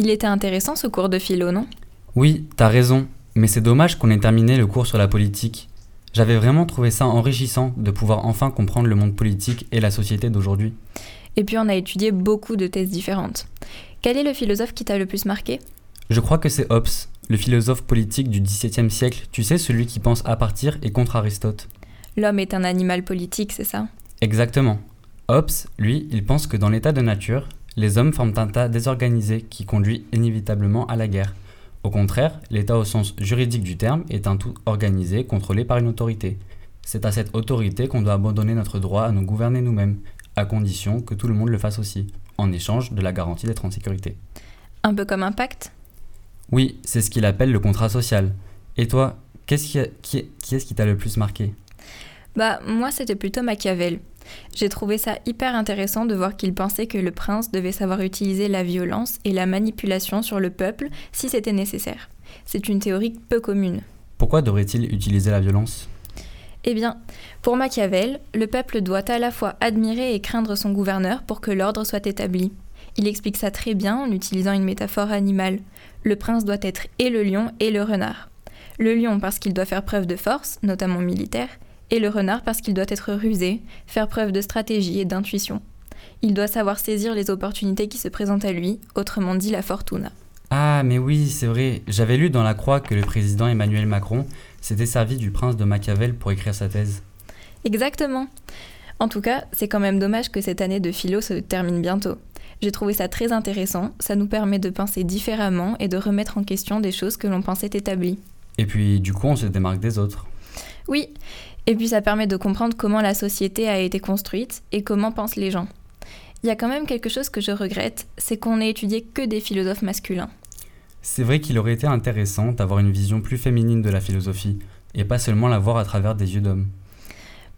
Il était intéressant ce cours de philo, non? Oui, t'as raison, mais c'est dommage qu'on ait terminé le cours sur la politique. J'avais vraiment trouvé ça enrichissant de pouvoir enfin comprendre le monde politique et la société d'aujourd'hui. Et puis on a étudié beaucoup de thèses différentes. Quel est le philosophe qui t'a le plus marqué? Je crois que c'est Hobbes, le philosophe politique du XVIIe siècle, tu sais, celui qui pense à partir et contre Aristote. L'homme est un animal politique, c'est ça? Exactement. Hobbes, lui, il pense que dans l'état de nature, les hommes forment un tas désorganisé qui conduit inévitablement à la guerre. Au contraire, l'État au sens juridique du terme est un tout organisé, contrôlé par une autorité. C'est à cette autorité qu'on doit abandonner notre droit à nous gouverner nous-mêmes, à condition que tout le monde le fasse aussi, en échange de la garantie d'être en sécurité. Un peu comme un pacte? Oui, c'est ce qu'il appelle le contrat social. Et toi, qu'est-ce qui, qui, qui est-ce qui t'a le plus marqué? Bah, moi, c'était plutôt Machiavel. J'ai trouvé ça hyper intéressant de voir qu'il pensait que le prince devait savoir utiliser la violence et la manipulation sur le peuple si c'était nécessaire. C'est une théorie peu commune. Pourquoi devrait-il utiliser la violence? Eh bien, pour Machiavel, le peuple doit à la fois admirer et craindre son gouverneur pour que l'ordre soit établi. Il explique ça très bien en utilisant une métaphore animale. Le prince doit être et le lion et le renard. Le lion parce qu'il doit faire preuve de force, notamment militaire, et le renard parce qu'il doit être rusé, faire preuve de stratégie et d'intuition. Il doit savoir saisir les opportunités qui se présentent à lui, autrement dit la fortuna. Ah, mais oui, c'est vrai. J'avais lu dans la Croix que le président Emmanuel Macron s'était servi du prince de Machiavel pour écrire sa thèse. Exactement. En tout cas, c'est quand même dommage que cette année de philo se termine bientôt. J'ai trouvé ça très intéressant, ça nous permet de penser différemment et de remettre en question des choses que l'on pensait établies. Et puis, du coup, on se démarque des autres. Oui, et puis ça permet de comprendre comment la société a été construite et comment pensent les gens. Il y a quand même quelque chose que je regrette, c'est qu'on n'ait étudié que des philosophes masculins. C'est vrai qu'il aurait été intéressant d'avoir une vision plus féminine de la philosophie, et pas seulement la voir à travers des yeux d'hommes.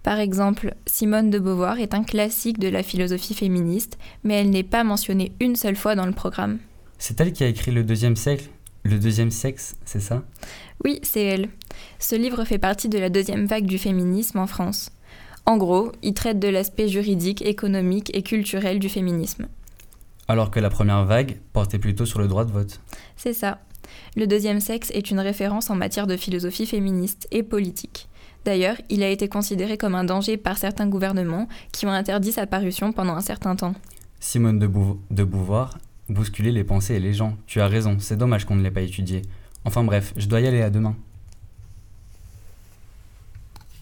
Par exemple, Simone de Beauvoir est un classique de la philosophie féministe, mais elle n'est pas mentionnée une seule fois dans le programme. C'est elle qui a écrit Le deuxième siècle? Le deuxième sexe, c'est ça? Oui, c'est elle. Ce livre fait partie de la deuxième vague du féminisme en France. En gros, il traite de l'aspect juridique, économique et culturel du féminisme. Alors que la première vague portait plutôt sur le droit de vote. C'est ça. Le deuxième sexe est une référence en matière de philosophie féministe et politique. D'ailleurs, il a été considéré comme un danger par certains gouvernements qui ont interdit sa parution pendant un certain temps. Simone de, Bou de Beauvoir bousculer les pensées et les gens. Tu as raison, c'est dommage qu'on ne l'ait pas étudié. Enfin bref, je dois y aller à demain.